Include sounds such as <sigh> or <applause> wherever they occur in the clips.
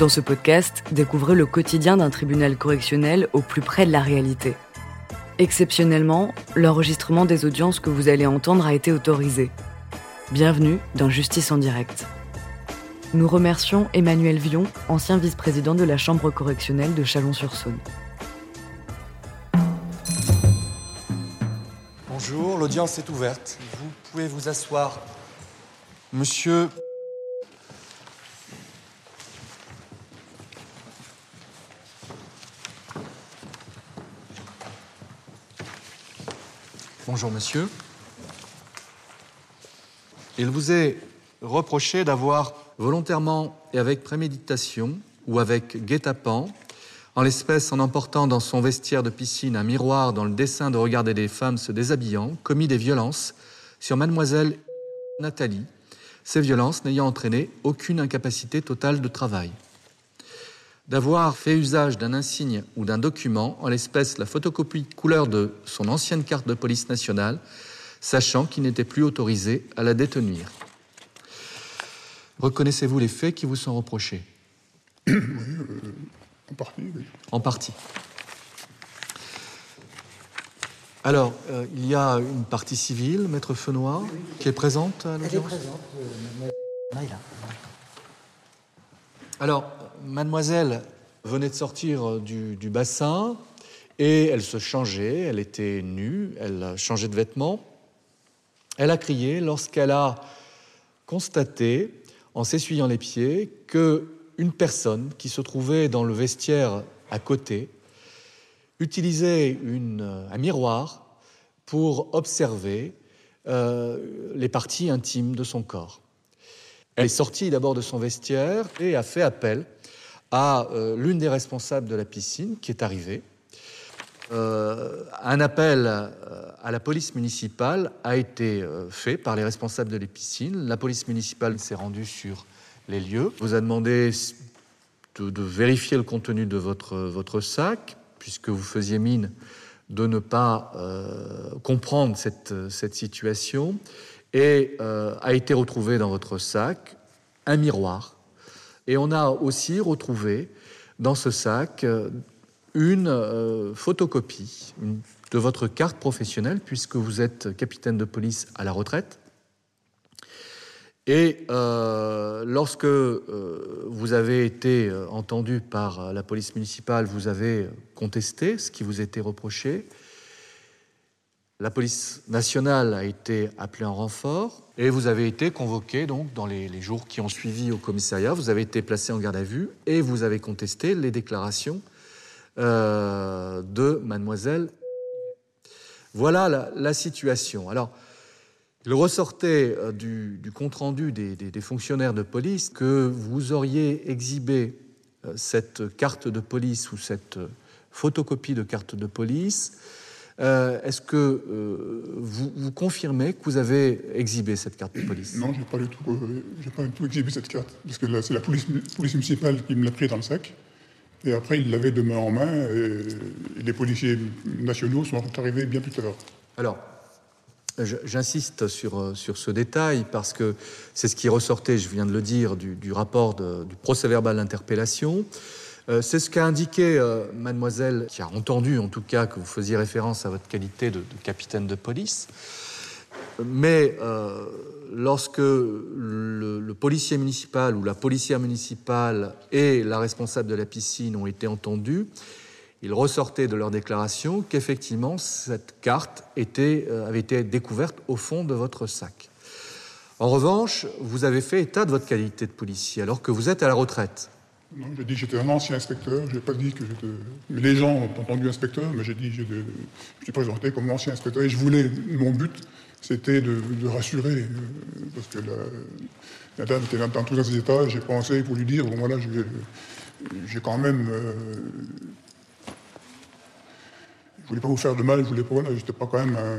Dans ce podcast, découvrez le quotidien d'un tribunal correctionnel au plus près de la réalité. Exceptionnellement, l'enregistrement des audiences que vous allez entendre a été autorisé. Bienvenue dans Justice en direct. Nous remercions Emmanuel Vion, ancien vice-président de la Chambre correctionnelle de Chalon-sur-Saône. Bonjour, l'audience est ouverte. Vous pouvez vous asseoir. Monsieur Bonjour monsieur. Il vous est reproché d'avoir volontairement et avec préméditation ou avec guet-apens, en l'espèce en emportant dans son vestiaire de piscine un miroir dans le dessein de regarder des femmes se déshabillant, commis des violences sur mademoiselle Nathalie, ces violences n'ayant entraîné aucune incapacité totale de travail d'avoir fait usage d'un insigne ou d'un document, en l'espèce la photocopie couleur de son ancienne carte de police nationale, sachant qu'il n'était plus autorisé à la détenir. Reconnaissez-vous les faits qui vous sont reprochés? Oui, euh, en partie, oui. En partie. Alors, euh, il y a une partie civile, Maître Fenoir, qui est présente à Elle est l'audience? présente, euh, Maïla. Alors, mademoiselle venait de sortir du, du bassin et elle se changeait, elle était nue, elle changeait de vêtements. Elle a crié lorsqu'elle a constaté, en s'essuyant les pieds, que une personne qui se trouvait dans le vestiaire à côté utilisait une- un miroir pour observer euh, les parties intimes de son corps. Elle est sortie d'abord de son vestiaire et a fait appel à euh, l'une des responsables de la piscine qui est arrivée. Euh, un appel euh, à la police municipale a été fait par les responsables de la piscine. La police municipale s'est rendue sur les lieux, vous a demandé de, vérifier le contenu de votre, votre sac, puisque vous faisiez mine de ne pas comprendre cette, cette situation, et a été retrouvé dans votre sac un miroir. Et on a aussi retrouvé dans ce sac euh, une euh, photocopie de votre carte professionnelle, puisque vous êtes capitaine de police à la retraite. Et euh, lorsque vous avez été entendu par la police municipale, vous avez contesté ce qui vous était reproché. La police nationale a été appelée en renfort et vous avez été convoqué donc dans les, jours qui ont suivi au commissariat. Vous avez été placé en garde à vue et vous avez contesté les déclarations euh, de mademoiselle. Voilà la, situation. Alors, il ressortait euh, du, du compte-rendu des, fonctionnaires de police que vous auriez exhibé euh, cette carte de police ou cette photocopie de carte de police. Euh, Est-ce que euh, vous, vous confirmez que vous avez exhibé cette carte de police? Non, pas du tout, euh, pas du tout exhibé cette carte, parce que c'est la police, police municipale qui me l'a pris dans le sac. Et après, il l'avait de main en main, et, et les policiers nationaux sont arrivés bien plus tard. Alors, je- j'insiste sur, sur ce détail parce que c'est ce qui ressortait, je viens de le dire, du, du rapport de- du procès-verbal d'interpellation. Euh, c'est ce qu'a indiqué euh, mademoiselle, qui a entendu en tout cas que vous faisiez référence à votre qualité de, capitaine de police. Mais euh, lorsque le, policier municipal ou la policière municipale et la responsable de la piscine ont été entendus, il ressortait de leur déclaration qu'effectivement cette carte avait été découverte au fond de votre sac. En revanche, vous avez fait état de votre qualité de policier alors que vous êtes à la retraite. Non, j'ai dit que j'étais un ancien inspecteur, j'ai pas dit que j'étais... Mais les gens ont entendu inspecteur, mais j'ai dit que j'étais- je présenté comme ancien inspecteur, et je voulais, mon but, c'était de, rassurer, euh, parce que la, dame était dans, tous ses états, j'ai pensé pour lui dire, bon voilà, j'ai- quand même... euh, je voulais pas vous faire de mal, je voulais pas, voilà, j'étais pas quand même un,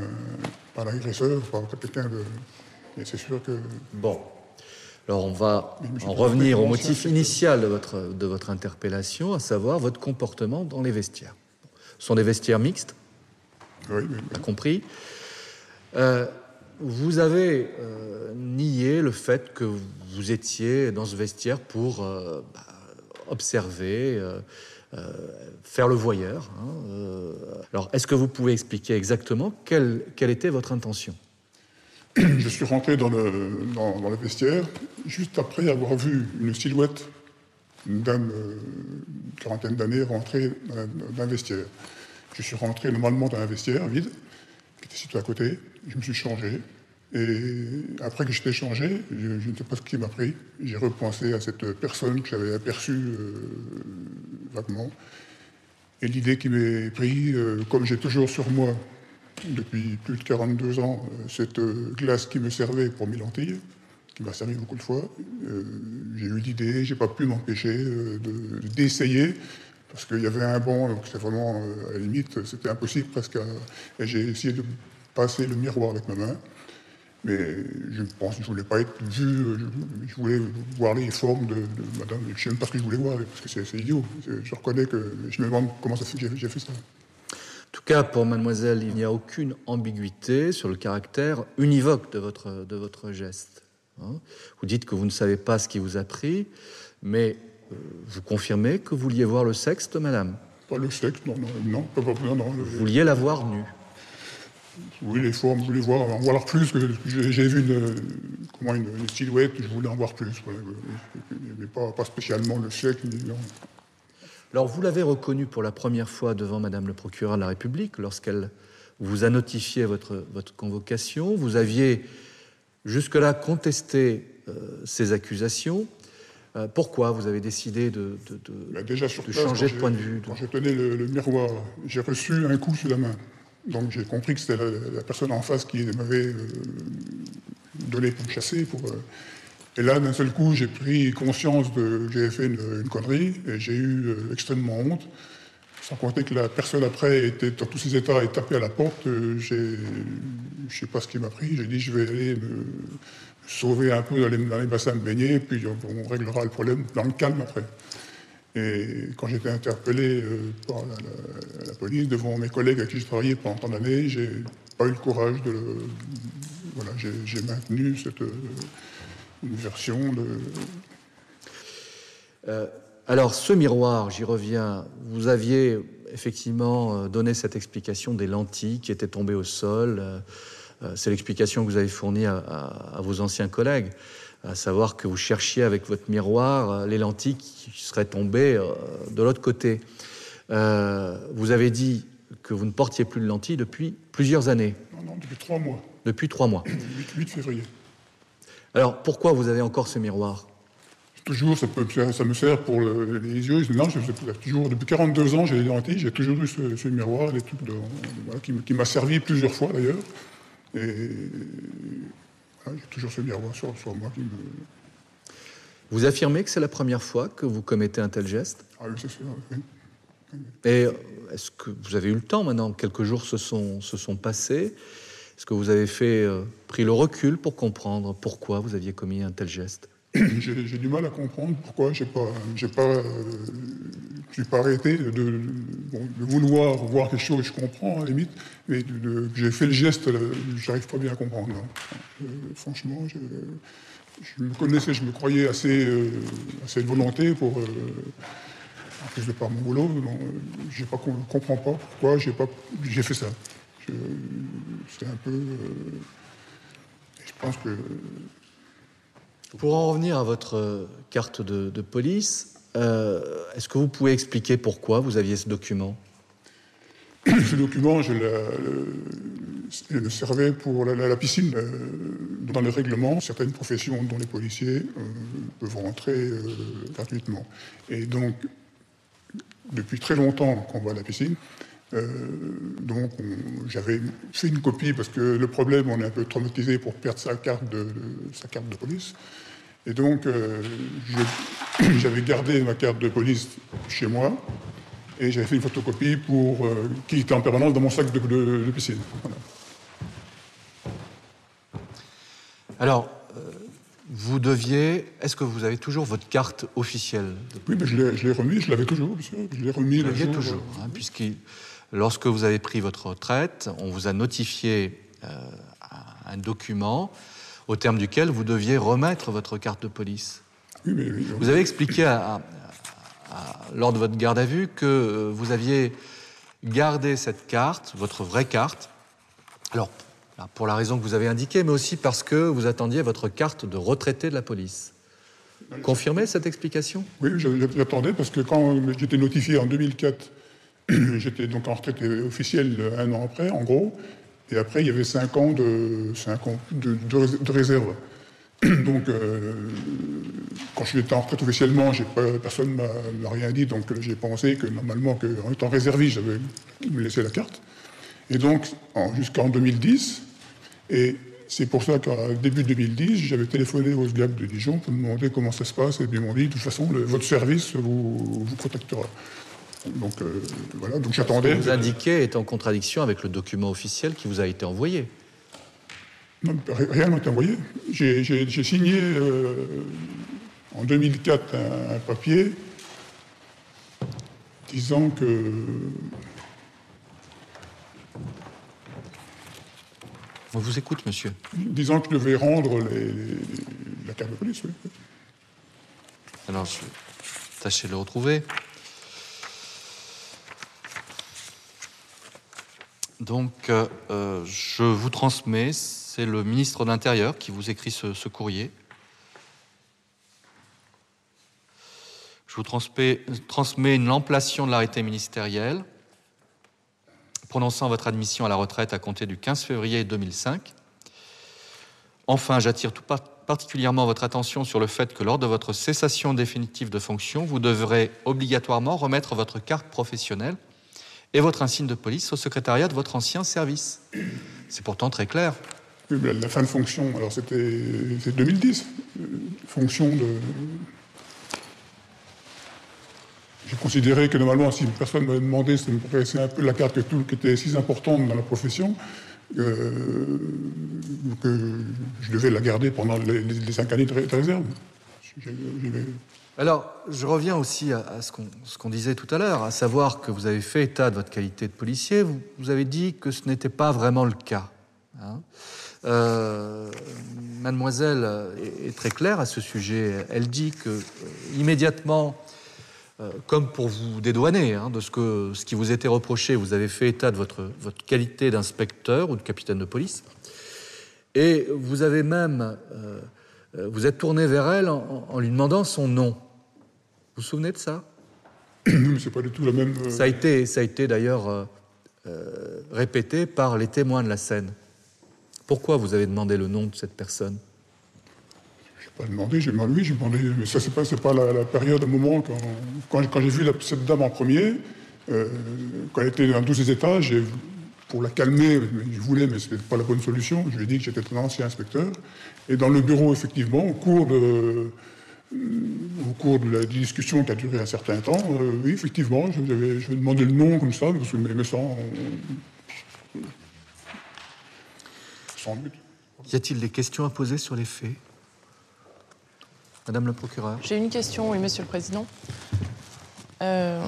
pas un agresseur, pas quelqu'un de... Et c'est sûr que... Bon. Alors on va en revenir au motif initial de votre, de votre interpellation, à savoir votre comportement dans les vestiaires. Ce sont des vestiaires mixtes, Oui, oui, on a compris. Euh, vous avez euh, nié le fait que vous étiez dans ce vestiaire pour euh, bah, observer, euh, euh, faire le voyeur. hein, euh. alors, est-ce que vous pouvez expliquer exactement quelle, quelle était votre intention? Je suis rentré dans le, vestiaire juste après avoir vu une silhouette d'une dame euh, quarantaine d'années rentrer dans un- dans un vestiaire. Je suis rentré normalement dans un vestiaire vide, qui était situé à côté. Je me suis changé. Et après que j'étais changé, je, je ne sais pas ce qui m'a pris. J'ai repensé à cette personne que j'avais aperçue euh, vaguement. Et l'idée qui m'est prise, euh, comme j'ai toujours sur moi, depuis plus de 42 ans, euh, cette euh, glace qui me servait pour mes lentilles, qui m'a servi beaucoup de fois, euh, j'ai eu l'idée, j'ai pas pu m'empêcher de- d'essayer, parce qu'il y avait un banc, donc c'était vraiment, à la limite, c'était impossible presque. à- et j'ai essayé de passer le miroir avec ma main. Mais je pense que je voulais pas être vu, je, voulais voir les formes de, madame. Je sais même pas ce que je voulais voir, parce que c'est idiot. Je reconnais que je me demande comment ça fait j'ai- j'ai fait ça. En tout cas, pour mademoiselle, il n'y a aucune ambiguïté sur le caractère univoque de votre, de votre geste. hein. vous dites que vous ne savez pas ce qui vous a pris, mais euh, vous confirmez que vous vouliez voir le sexe de madame? Pas le sexe, non, non, non, pas, pas- non, non, Vous vouliez la voir nue? oui, les formes, je voulais voir, en voir plus. J'ai vu une, comment une, une silhouette, je voulais en voir plus. Mais pas, pas spécialement le sexe, ni- non. Alors, vous l'avez reconnu pour la première fois devant Madame le procureur de la République lorsqu'elle vous a notifié votre, votre convocation. Vous aviez jusque-là contesté euh, ces accusations. Euh, pourquoi vous avez décidé de, de- de- Bah, déjà sur de place, changer de point de vue Quand je tenais le, le miroir, j'ai reçu un coup sur la main. Donc j'ai compris que c'était la, la personne en face qui m'avait euh, donné pour me chasser. Pour, Et là, d'un seul coup, j'ai pris conscience de, que j'avais fait une, connerie et j'ai eu euh, extrêmement honte. Sans compter que la personne après était dans tous ses états et tapé à la porte. euh, je sais pas ce qui m'a pris. J'ai dit je vais aller me sauver un peu dans les, bassins de baignée, puis on, réglera le problème dans le calme après. Et quand j'étais interpellé euh, par la, police devant mes collègues avec qui j'ai travaillé pendant tant d'années, j'ai pas eu le courage de le. Voilà, j'ai, j'ai maintenu cette euh, une version de. Euh, alors, ce miroir, j'y reviens, vous aviez effectivement euh, donné cette explication des lentilles qui étaient tombées au sol. euh, C'est l'explication que vous avez fournie à, à- à vos anciens collègues, à savoir que vous cherchiez avec votre miroir les lentilles qui seraient tombées de l'autre côté. Euh, vous avez dit que vous ne portiez plus de lentilles depuis plusieurs années, Non, non, depuis trois mois, depuis trois mois. 8, 8 février. Alors, pourquoi vous avez encore ce miroir? Toujours, ça, peut, ça, ça me sert pour le- les yeux. Non, je, toujours, depuis 42 ans, j'ai les lentilles, j'ai toujours eu ce, ce miroir, des trucs de, voilà, qui, m'a servi plusieurs fois d'ailleurs. Et voilà, j'ai toujours ce miroir sur, sur moi qui me. Vous affirmez que c'est la première fois que vous commettez un tel geste? Ah oui, c'est sûr. oui. Et est-ce que vous avez eu le temps maintenant? Quelques jours se sont, se sont passés. Est-ce que vous avez fait, euh, pris le recul pour comprendre pourquoi vous aviez commis un tel geste? <clears throat> J'ai du mal à comprendre pourquoi j'ai pas, pas, euh, pas arrêté de, vouloir voir quelque chose, je comprends à la limite, mais j'ai fait le geste, j'arrive pas bien à comprendre. non. Euh, franchement, je, je me connaissais, je me croyais assez, assez de volonté pour, en plus de par mon boulot, pas, com- comprends pas pourquoi j'ai fait ça. C'est un peu, euh, je pense que Pour en revenir à votre euh, carte de, de police, euh, est-ce que vous pouvez expliquer pourquoi vous aviez ce document? Ce document, je la- le, il me servait pour la, la- la piscine. dans le règlement, certaines professions, dont les policiers, euh, peuvent rentrer euh, gratuitement. Et donc, depuis très longtemps qu'on va à la piscine, euh, donc on- j'avais fait une copie parce que le problème, on est un peu traumatisé pour perdre sa carte de, de- sa carte de police. Et donc, euh, <coughs> j'avais gardé ma carte de police chez moi et j'avais fait une photocopie pour, euh, qui était en permanence dans mon sac de, de- de piscine. Voilà. Alors, euh, vous deviez. Est-ce que vous avez toujours votre carte officielle Oui, mais je l'ai remis, je l'avais toujours, sûr. Je l'ai remis Vous le jour. toujours, hein, puisque lorsque vous avez pris votre retraite, on vous a notifié euh, un document au terme duquel vous deviez remettre votre carte de police. Oui, mais oui, Vous avez expliqué à, à- lors de votre garde à vue que euh, vous aviez gardé cette carte, votre vraie carte. Alors, pour la raison que vous avez indiquée, mais aussi parce que vous attendiez votre carte de retraité de la police. Confirmez cette explication? Oui, j'attendais parce que quand j'étais notifié en 2004, <clears throat> j'étais donc en retraite officielle un an après, en gros, et après il y avait cinq ans de, cinq ans de, réserve. <clears throat> Donc, euh, quand je suis en retraite officiellement, personne ne m'a rien dit, donc j'ai pensé que normalement, qu'en étant réserviste, j'avais laissé la carte. Et donc, jusqu'en 2010, et c'est pour ça qu'au début 2010, j'avais téléphoné au SGAP de Dijon pour me demander comment ça se passe, et ils m'ont dit, de toute façon, votre service vous, vous contactera. Donc euh, voilà, donc j'attendais. Vous indiquez est en contradiction avec le document officiel qui vous a été envoyé. Non, rien n'a été envoyé. J'ai signé euh, en 2004 un, papier disant que. On vous écoute, monsieur. Disant que je devais rendre la carte de police, oui. Alors, tâchez de le retrouver. Donc, euh, euh, je vous transmets, c'est le ministre de l'Intérieur qui vous écrit ce, courrier. Je vous transmets, une amplation de l'arrêté ministériel prononçant votre admission à la retraite à compter du 15 février 2005. Enfin, j'attire tout particulièrement votre attention sur le fait que lors de votre cessation définitive de fonction, vous devrez obligatoirement remettre votre carte professionnelle et votre insigne de police au secrétariat de votre ancien service. C'est pourtant très clair. la fin de fonction, alors c'était 2010, fonction de. J'ai considéré que normalement, si une personne m'avait demandé, c'est un peu la carte qui était si importante dans la profession, euh, que je devais la garder pendant les, cinq années de réserve. Alors, je reviens aussi à, ce qu'on disait tout à l'heure, à savoir que vous avez fait état de votre qualité de policier. Vous, avez dit que ce n'était pas vraiment le cas. Hein. Euh, mademoiselle est, très claire à ce sujet. Elle dit que euh, immédiatement, euh, comme pour vous dédouaner hein, de ce, que, ce qui vous était reproché, vous avez fait état de votre, qualité d'inspecteur ou de capitaine de police. Et vous avez même vous êtes tourné vers elle en, lui demandant son nom. Vous vous souvenez de ça? <clears throat> Non, c'est pas du tout la même. Euh, ça a été, ça a été d'ailleurs euh, répété par les témoins de la scène. Pourquoi vous avez demandé le nom de cette personne? Je n'ai pas demandé, j'ai demandé, oui, j'ai demandé, mais ça, c'est pas, pas la, période, un moment, quand, quand, j'ai vu cette dame en premier, quand elle était dans tous ses étages, pour la calmer, je voulais, mais ce n'était pas la bonne solution. Je lui ai dit que j'étais un ancien inspecteur. Et dans le bureau, effectivement, au cours de, au cours de la discussion qui a duré un certain temps, euh, oui, effectivement, je vais, je demander le nom comme ça, parce que, mais, sans, sans but. Y a-t-il des questions à poser sur les faits? Madame le procureur. J'ai une question, oui, Monsieur le Président. Euh,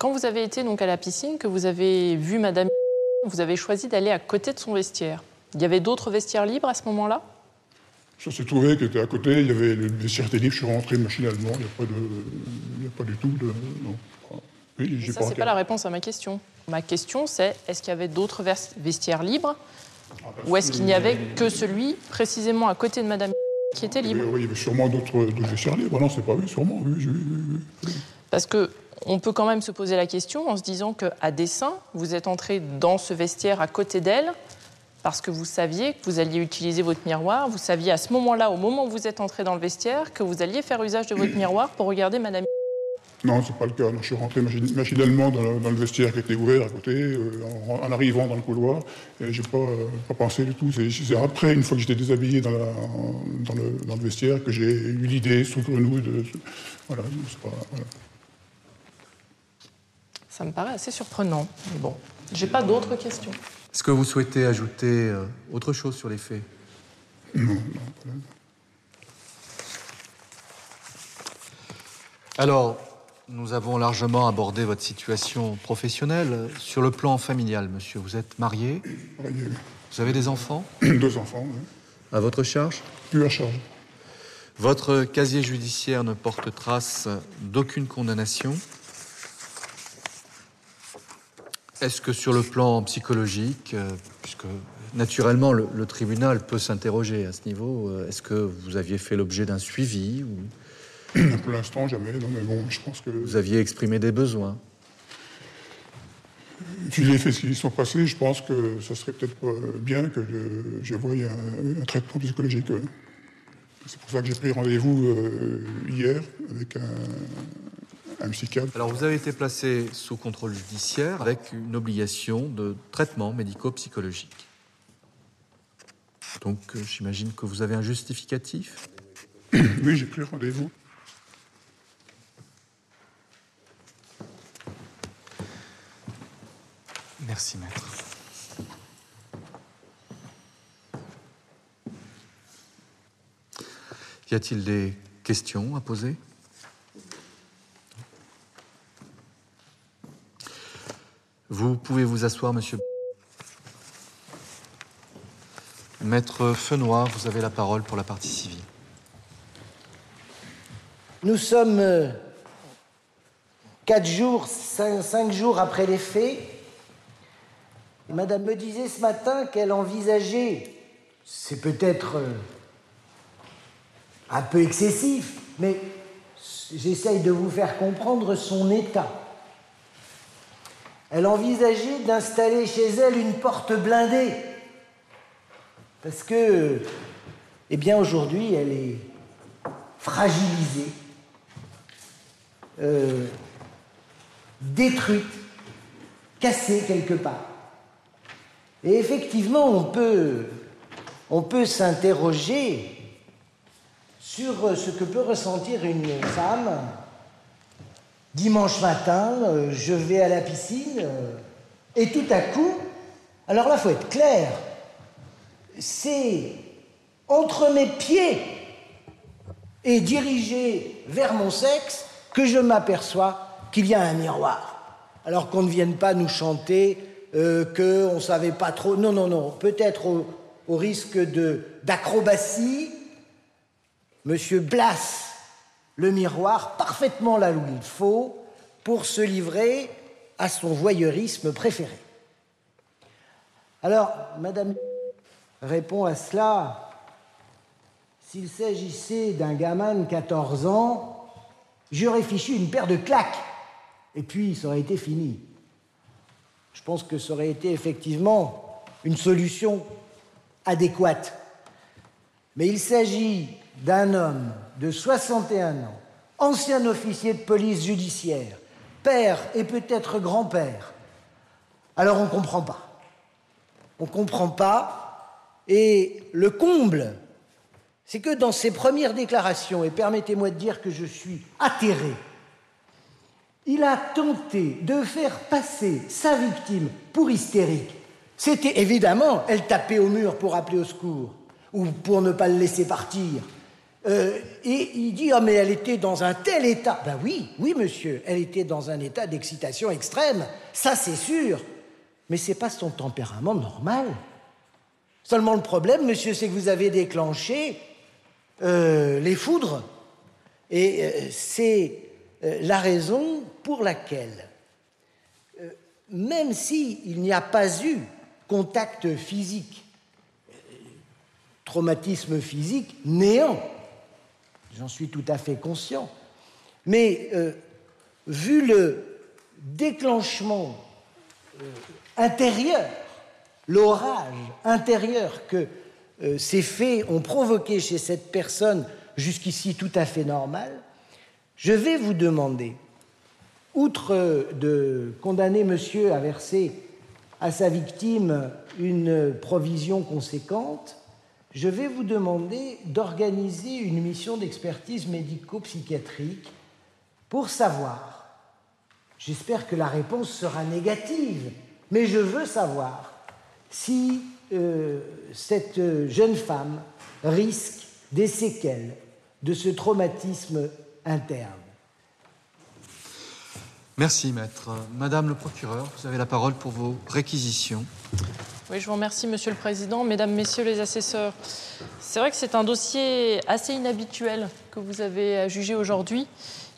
quand vous avez été donc à la piscine, que vous avez vu Madame, vous avez choisi d'aller à côté de son vestiaire. Il y avait d'autres vestiaires libres à ce moment-là? Ça s'est trouvé qu'il était à côté, il y avait le vestiaire était libre, je suis rentré machinalement, il n'y a, pas de, a pas du tout de... Non. Oui, ça, c'est pas la réponse à ma question. Ma question, c'est est-ce qu'il y avait d'autres vestiaires libres ah, ou est-ce qu'il n'y avait que celui précisément à côté de Madame qui était libre? oui, il y avait sûrement d'autres vestiaires libres. Non, c'est pas oui, sûrement. Oui, oui, Parce que on peut quand même se poser la question en se disant qu'à dessein, vous êtes entré dans ce vestiaire à côté d'elle parce que vous saviez que vous alliez utiliser votre miroir, vous saviez à ce moment-là, au moment où vous êtes entré dans le vestiaire, que vous alliez faire usage de votre miroir pour regarder Madame. <coughs> Non, c'est pas le cas. je suis rentré machinalement dans le, vestiaire qui était ouvert à côté, euh, en, arrivant dans le couloir. Et j'ai pas, euh, pas pensé du tout. C'est après, une fois que j'étais déshabillé dans, le, vestiaire, que j'ai eu l'idée sous nous de. Voilà, pas, voilà. Ça me paraît assez surprenant. Mais bon, j'ai pas d'autres questions. Est-ce que vous souhaitez ajouter euh, autre chose sur les faits? Alors, nous avons largement abordé votre situation professionnelle. Sur le plan familial, monsieur, vous êtes marié? Vous avez des enfants? <clears throat> Deux enfants, oui. À votre charge? Plus à charge. Votre casier judiciaire ne porte trace d'aucune condamnation. Est-ce que sur le plan psychologique, euh, puisque naturellement le, le tribunal peut s'interroger à ce niveau, euh, est-ce que vous aviez fait l'objet d'un suivi ou Pour l'instant, jamais. Non, mais bon, je pense que. vous aviez exprimé des besoins? Vu les faits qui sont passés, je pense que ça serait peut-être euh, bien que je, je voie un, un traitement psychologique. euh. C'est pour ça que j'ai pris rendez-vous euh, hier avec un, un psychiatre. Alors vous avez été placé sous contrôle judiciaire avec une obligation de traitement médico-psychologique. Donc euh, j'imagine que vous avez un justificatif <coughs> Oui, j'ai pris rendez-vous. Merci maître. Y a-t-il des questions à poser? Vous pouvez vous asseoir, monsieur. Maître Fenoir, vous avez la parole pour la partie civile. Nous sommes euh, quatre jours, cinq, jours après les faits. Madame me disait ce matin qu'elle envisageait, c'est peut-être euh, un peu excessif, mais j'essaye de vous faire comprendre son état. Elle envisageait d'installer chez elle une porte blindée. Parce que, eh bien, aujourd'hui, elle est fragilisée, euh, détruite, cassée quelque part. Et effectivement, on peut, on peut s'interroger sur ce que peut ressentir une femme. Dimanche matin, euh, je vais à la piscine euh, et tout à coup, alors là, il faut être clair, c'est entre mes pieds et dirigé vers mon sexe que je m'aperçois qu'il y a un miroir. Alors qu'on ne vienne pas nous chanter euh, qu'on ne savait pas trop. Non, non, non. Peut-être au, au risque d'acrobatie, Monsieur Blas le miroir parfaitement là où il faut pour se livrer à son voyeurisme préféré. Alors, Madame répond à cela s'il s'agissait d'un gamin de 14 ans, j'aurais fichu une paire de claques. Et puis, ça aurait été fini. Je pense que ça aurait été effectivement une solution adéquate. Mais il s'agit d'un homme de 61 ans, ancien officier de police judiciaire, père et peut-être grand-père. Alors on ne comprend pas. On ne comprend pas. Et le comble, c'est que dans ses premières déclarations, et permettez-moi de dire que je suis atterré, il a tenté de faire passer sa victime pour hystérique. C'était évidemment, elle tapait au mur pour appeler au secours, ou pour ne pas le laisser partir. Euh, et il dit, ah mais elle était dans un tel état. Ben oui, oui monsieur, elle était dans un état d'excitation extrême, ça c'est sûr. Mais c'est pas son tempérament normal. Seulement le problème, monsieur, c'est que vous avez déclenché euh, les foudres. Et euh, c'est la raison pour laquelle, même s'il n'y a pas eu contact physique, traumatisme physique, néant, j'en suis tout à fait conscient, mais euh, vu le déclenchement euh, intérieur, l'orage intérieur que euh, ces faits ont provoqué chez cette personne jusqu'ici tout à fait normale, je vais vous demander, outre de condamner monsieur à verser à sa victime une provision conséquente, je vais vous demander d'organiser une mission d'expertise médico-psychiatrique pour savoir, j'espère que la réponse sera négative, mais je veux savoir si euh, cette jeune femme risque des séquelles de ce traumatisme interne. Merci, maître. Madame le procureur, vous avez la parole pour vos réquisitions. Oui, je vous remercie, Monsieur le Président. Mesdames, Messieurs les assesseurs, c'est vrai que c'est un dossier assez inhabituel que vous avez à juger aujourd'hui.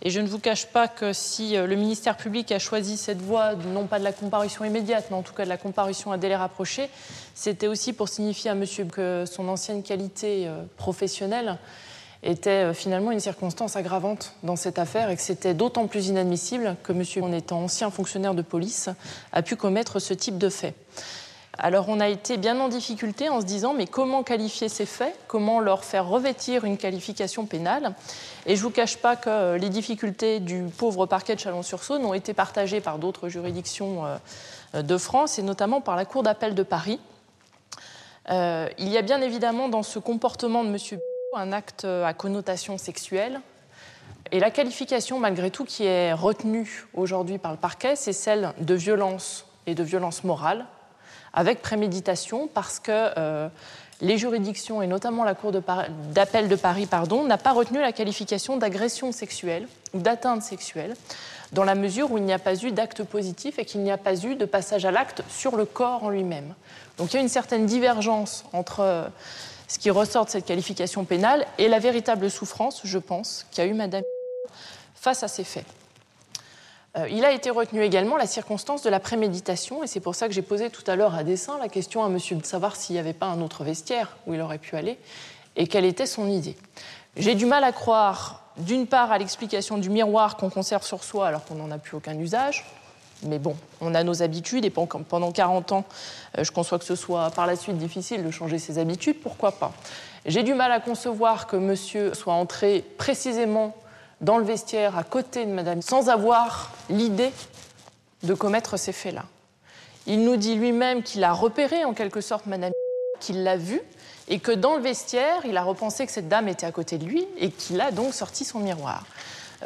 Et je ne vous cache pas que si euh, le ministère public a choisi cette voie, non pas de la comparution immédiate, mais en tout cas de la comparution à délai rapproché, c'était aussi pour signifier à monsieur que son ancienne qualité euh, professionnelle était euh, finalement une circonstance aggravante dans cette affaire et que c'était d'autant plus inadmissible que monsieur, en étant ancien fonctionnaire de police, a pu commettre ce type de fait. Alors on a été bien en difficulté en se disant mais comment qualifier ces faits? Comment leur faire revêtir une qualification pénale? Et je ne vous cache pas que les difficultés du pauvre parquet de Chalon-sur-Saône ont été partagées par d'autres juridictions euh, de France et notamment par la Cour d'appel de Paris. Euh, il y a bien évidemment dans ce comportement de M. un acte à connotation sexuelle. Et la qualification, malgré tout, qui est retenue aujourd'hui par le parquet, c'est celle de violence et de violence morale, avec préméditation parce que euh, les juridictions, et notamment la Cour d'appel de, Paris, pardon, n'a pas retenu la qualification d'agression sexuelle ou d'atteinte sexuelle, dans la mesure où il n'y a pas eu d'acte positif et qu'il n'y a pas eu de passage à l'acte sur le corps en lui-même. Donc il y a une certaine divergence entre ce qui ressort de cette qualification pénale et la véritable souffrance, je pense, qu'a eu Madame face à ces faits. Euh, il a été retenu également la circonstance de la préméditation, et c'est pour ça que j'ai posé tout à l'heure à dessein la question à monsieur de savoir s'il n'y avait pas un autre vestiaire où il aurait pu aller, et quelle était son idée. J'ai du mal à croire, d'une part, à l'explication du miroir qu'on conserve sur soi alors qu'on n'en a plus aucun usage, mais bon, on a nos habitudes, et pendant 40 ans, euh, je conçois que ce soit par la suite difficile de changer ses habitudes, pourquoi pas J'ai du mal à concevoir que monsieur soit entré précisément dans le vestiaire à côté de Madame sans avoir l'idée de commettre ces faits-là. Il nous dit lui-même qu'il a repéré en quelque sorte Madame, qu'il l'a vue et que dans le vestiaire, il a repensé que cette dame était à côté de lui et qu'il a donc sorti son miroir.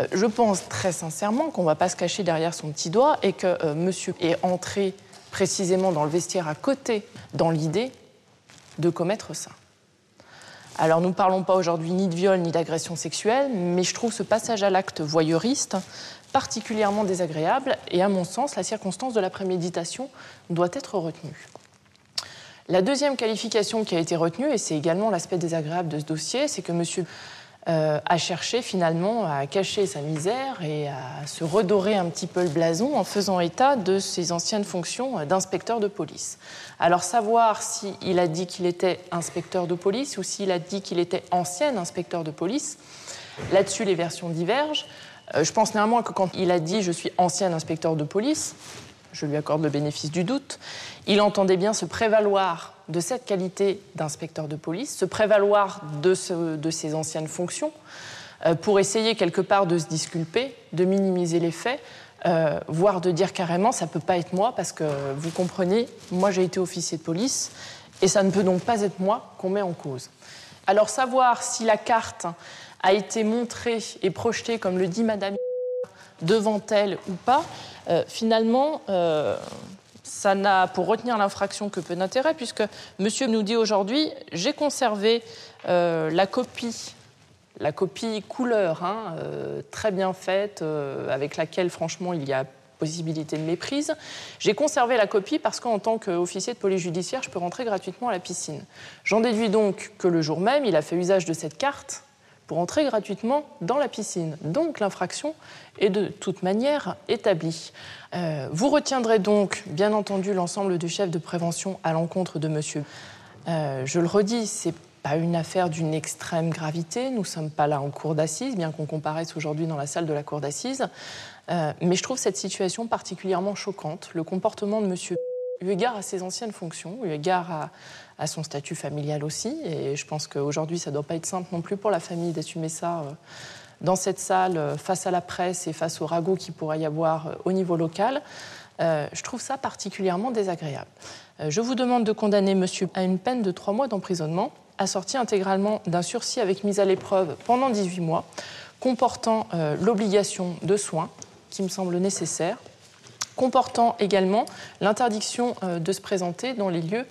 Euh, je pense très sincèrement qu'on ne va pas se cacher derrière son petit doigt et que euh, monsieur est entré précisément dans le vestiaire à côté dans l'idée de commettre ça. Alors nous ne parlons pas aujourd'hui ni de viol ni d'agression sexuelle, mais je trouve ce passage à l'acte voyeuriste particulièrement désagréable et à mon sens, la circonstance de la préméditation doit être retenue. La deuxième qualification qui a été retenue, et c'est également l'aspect désagréable de ce dossier, c'est que monsieur euh, a cherché finalement à cacher sa misère et à se redorer un petit peu le blason en faisant état de ses anciennes fonctions d'inspecteur de police. Alors savoir s'il a dit qu'il était inspecteur de police ou s'il a dit qu'il était ancien inspecteur de police, là-dessus les versions divergent. Euh, je pense néanmoins que quand il a dit je suis ancien inspecteur de police, je lui accorde le bénéfice du doute, il entendait bien se prévaloir de cette qualité d'inspecteur de police, se prévaloir de, ses anciennes fonctions, euh, pour essayer quelque part de se disculper, de minimiser les faits, euh, voire de dire carrément ça ne peut pas être moi, parce que vous comprenez, moi j'ai été officier de police, et ça ne peut donc pas être moi qu'on met en cause. Alors savoir si la carte a été montrée et projetée, comme le dit Madame, devant elle ou pas, euh, finalement, ça n'a pour retenir l'infraction que peu d'intérêt, puisque monsieur nous dit aujourd'hui j'ai conservé euh, la copie, la copie couleur, hein, euh, très bien faite, euh, avec laquelle franchement il y a possibilité de méprise. J'ai conservé la copie parce qu'en tant qu'officier de police judiciaire, je peux rentrer gratuitement à la piscine. J'en déduis donc que le jour même, il a fait usage de cette carte pour entrer gratuitement dans la piscine. Donc l'infraction est de toute manière établie. Euh, vous retiendrez donc, bien entendu, l'ensemble du chef de prévention à l'encontre de monsieur. Euh, je le redis, c'est pas une affaire d'une extrême gravité. Nous ne sommes pas là en cour d'assises, bien qu'on comparaisse aujourd'hui dans la salle de la cour d'assises. Euh, mais je trouve cette situation particulièrement choquante. Le comportement de monsieur, eu égard à ses anciennes fonctions, eu égard à, son statut familial aussi. Et je pense qu'aujourd'hui, ça ne doit pas être simple non plus pour la famille d'assumer ça euh, dans cette salle, euh, face à la presse et face au ragot qu'il pourrait y avoir euh, au niveau local. je trouve ça particulièrement désagréable. je vous demande de condamner monsieur à une peine de trois mois d'emprisonnement, assortie intégralement d'un sursis avec mise à l'épreuve pendant 18 mois, comportant l'obligation de soins, qui me semble nécessaire, comportant également l'interdiction de se présenter dans les lieux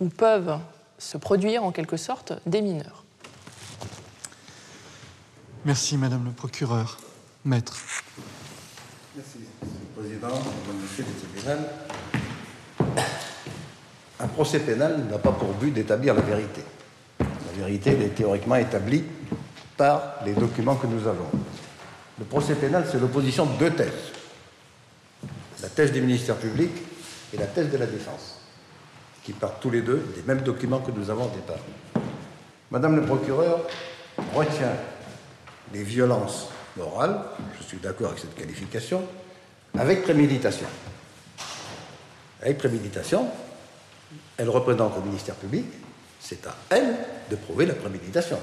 où peuvent se produire en quelque sorte des mineurs. Merci, Madame le procureur. Maître. Merci, Monsieur le Président, Madame, Monsieur le Tribunal. Un procès pénal n'a pas pour but d'établir la vérité. La vérité, elle est théoriquement établie par les documents que nous avons. Le procès pénal, c'est l'opposition de deux thèses. La thèse du ministère public et la thèse de la défense, qui partent tous les deux des mêmes documents que nous avons au départ. Madame le procureur retient les violences morales, je suis d'accord avec cette qualification, avec préméditation. Avec préméditation, elle représente le ministère public, c'est à elle de prouver la préméditation.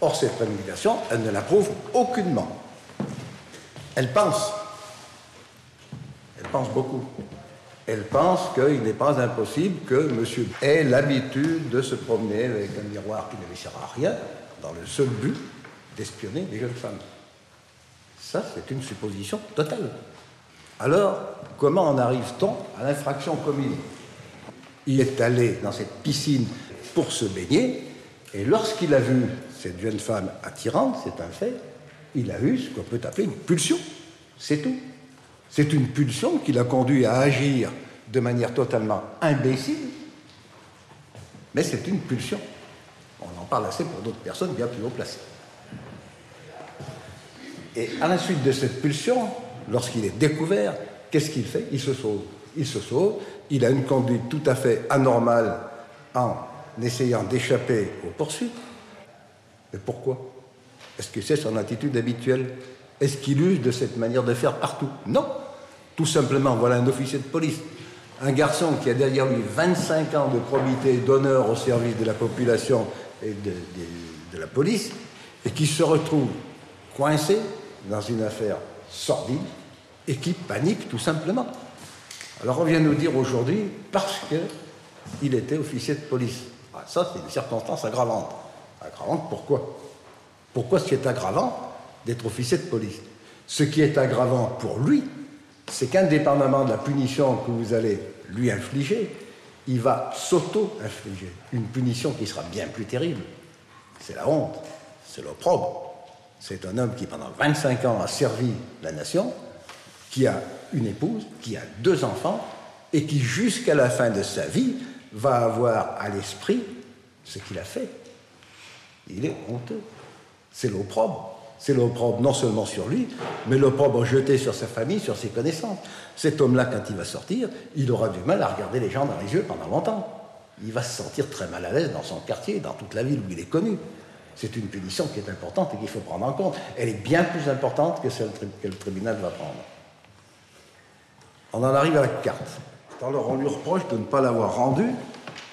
Or, cette préméditation, elle ne la prouve aucunement. Elle pense. Elle pense beaucoup. Elle pense qu'il n'est pas impossible que monsieur ait l'habitude de se promener avec un miroir qui ne lui sert à rien, dans le seul but d'espionner les jeunes femmes. Ça, c'est une supposition totale. Alors, comment en arrive-t-on à l'infraction commune? Il est allé dans cette piscine pour se baigner, et lorsqu'il a vu cette jeune femme attirante, c'est un fait, il a eu ce qu'on peut appeler une pulsion. C'est tout. C'est une pulsion qui l'a conduit à agir de manière totalement imbécile, mais c'est une pulsion. On en parle assez pour d'autres personnes bien plus haut placées. Et à la suite de cette pulsion, lorsqu'il est découvert, qu'est-ce qu'il fait? Il se sauve. Il se sauve, il a une conduite tout à fait anormale en essayant d'échapper aux poursuites. Mais pourquoi? Est-ce que c'est son attitude habituelle? Est-ce qu'il use de cette manière de faire partout? Non. Tout simplement, voilà un officier de police. Un garçon qui a derrière lui 25 ans de probité, d'honneur au service de la population et de, la police, et qui se retrouve coincé dans une affaire sordide et qui panique tout simplement. Alors on vient nous dire aujourd'hui, parce qu'il était officier de police. Ah, ça, c'est une circonstance aggravante. Aggravante pourquoi? Pourquoi ce qui est aggravant d'être officier de police? Ce qui est aggravant pour lui, c'est qu'indépendamment de la punition que vous allez lui infliger, il va s'auto-infliger une punition qui sera bien plus terrible. C'est la honte, c'est l'opprobre. C'est un homme qui, pendant 25 ans, a servi la nation, qui a une épouse, qui a deux enfants, et qui, jusqu'à la fin de sa vie, va avoir à l'esprit ce qu'il a fait. Il est honteux. C'est l'opprobre. C'est l'opprobre non seulement sur lui, mais l'opprobre jeté sur sa famille, sur ses connaissances. Cet homme-là, quand il va sortir, il aura du mal à regarder les gens dans les yeux pendant longtemps. Il va se sentir très mal à l'aise dans son quartier, dans toute la ville où il est connu. C'est une punition qui est importante et qu'il faut prendre en compte. Elle est bien plus importante que celle que le tribunal va prendre. On en arrive à la carte. Alors on lui reproche de ne pas l'avoir rendue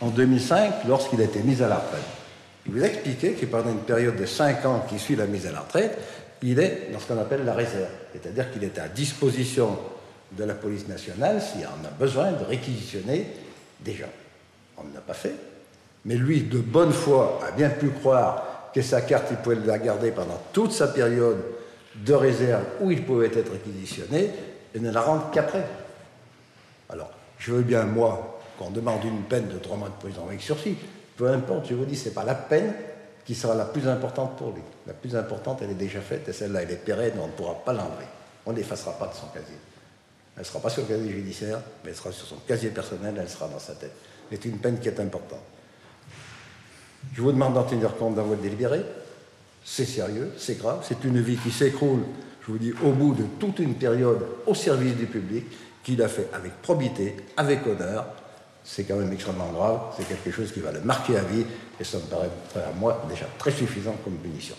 en 2005 lorsqu'il a été mis à la retraite. Il vous a expliqué que pendant une période de 5 ans qui suit la mise à la retraite, il est dans ce qu'on appelle la réserve. C'est-à-dire qu'il est à disposition de la police nationale s'il en a besoin de réquisitionner des gens. On ne l'a pas fait. Mais lui, de bonne foi, a bien pu croire que sa carte, il pouvait la garder pendant toute sa période de réserve où il pouvait être réquisitionné et ne la rendre qu'après. Alors, je veux bien, moi, qu'on demande une peine de trois mois de prison avec sursis. Peu importe, je vous dis, ce n'est pas la peine qui sera la plus importante pour lui. La plus importante, elle est déjà faite et celle-là, elle est pérenne, on ne pourra pas l'enlever. On n'effacera pas de son casier. Elle ne sera pas sur le casier judiciaire, mais elle sera sur son casier personnel, elle sera dans sa tête. C'est une peine qui est importante. Je vous demande d'en tenir compte dans votre délibéré. C'est sérieux, c'est grave, c'est une vie qui s'écroule, je vous dis, au bout de toute une période au service du public, qu'il a fait avec probité, avec honneur. C'est quand même extrêmement grave, c'est quelque chose qui va le marquer à vie, et ça me paraît à moi déjà très suffisant comme punition.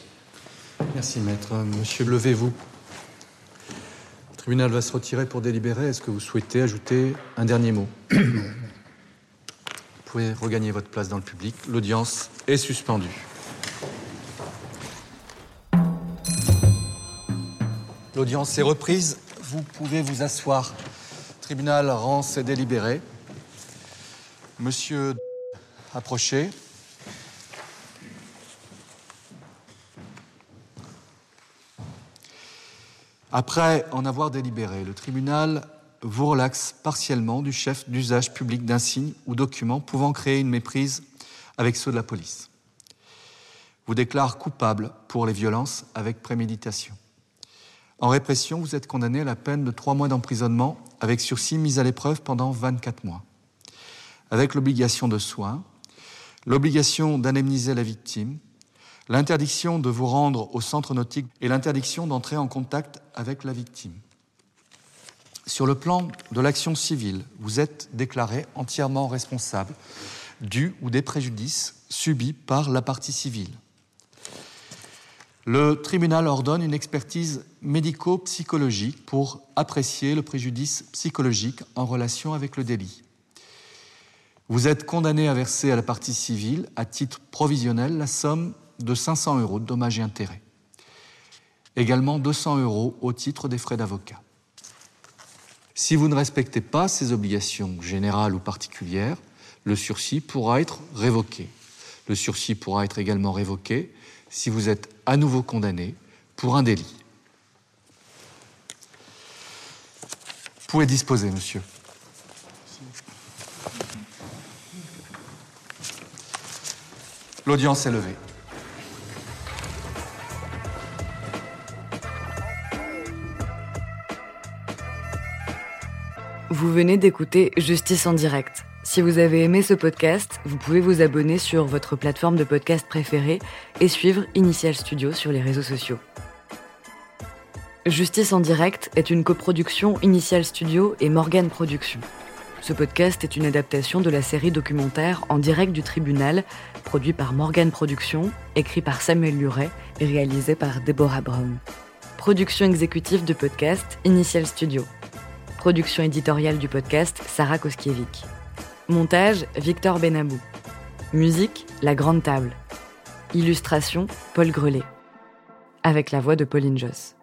Merci maître. Monsieur, levez-vous. Le tribunal va se retirer pour délibérer. Est-ce que vous souhaitez ajouter un dernier mot? <coughs> Vous pouvez regagner votre place dans le public. L'audience est suspendue. L'audience est reprise. Vous pouvez vous asseoir. Le tribunal rend ses délibérés. Monsieur, approchez. Après en avoir délibéré, le tribunal vous relaxe partiellement du chef d'usage public d'un signe ou document pouvant créer une méprise avec ceux de la police. Vous déclare coupable pour les violences avec préméditation. En répression, vous êtes condamné à la peine de trois mois d'emprisonnement avec sursis mis à l'épreuve pendant 24 mois. Avec l'obligation de soins, l'obligation d'indemniser la victime, l'interdiction de vous rendre au centre nautique et l'interdiction d'entrer en contact avec la victime. Sur le plan de l'action civile, vous êtes déclaré entièrement responsable du ou des préjudices subis par la partie civile. Le tribunal ordonne une expertise médico-psychologique pour apprécier le préjudice psychologique en relation avec le délit. Vous êtes condamné à verser à la partie civile, à titre provisionnel, la somme de 500 euros de dommages et intérêts. Également 200 euros au titre des frais d'avocat. Si vous ne respectez pas ces obligations générales ou particulières, le sursis pourra être révoqué. Le sursis pourra être également révoqué si vous êtes à nouveau condamné pour un délit. Vous pouvez disposer, monsieur? L'audience est levée. Vous venez d'écouter Justice en direct. Si vous avez aimé ce podcast, vous pouvez vous abonner sur votre plateforme de podcast préférée et suivre Initial Studio sur les réseaux sociaux. Justice en direct est une coproduction Initial Studio et Morgan Productions. Ce podcast est une adaptation de la série documentaire En direct du tribunal, produit par Morgan Productions, écrit par Samuel Luret et réalisé par Deborah Brown. Production exécutive du podcast Initial Studio. Production éditoriale du podcast Sarah Koskiewicz. Montage Victor Benabou. Musique La Grande Table. Illustration Paul Grelet. Avec la voix de Pauline Joss.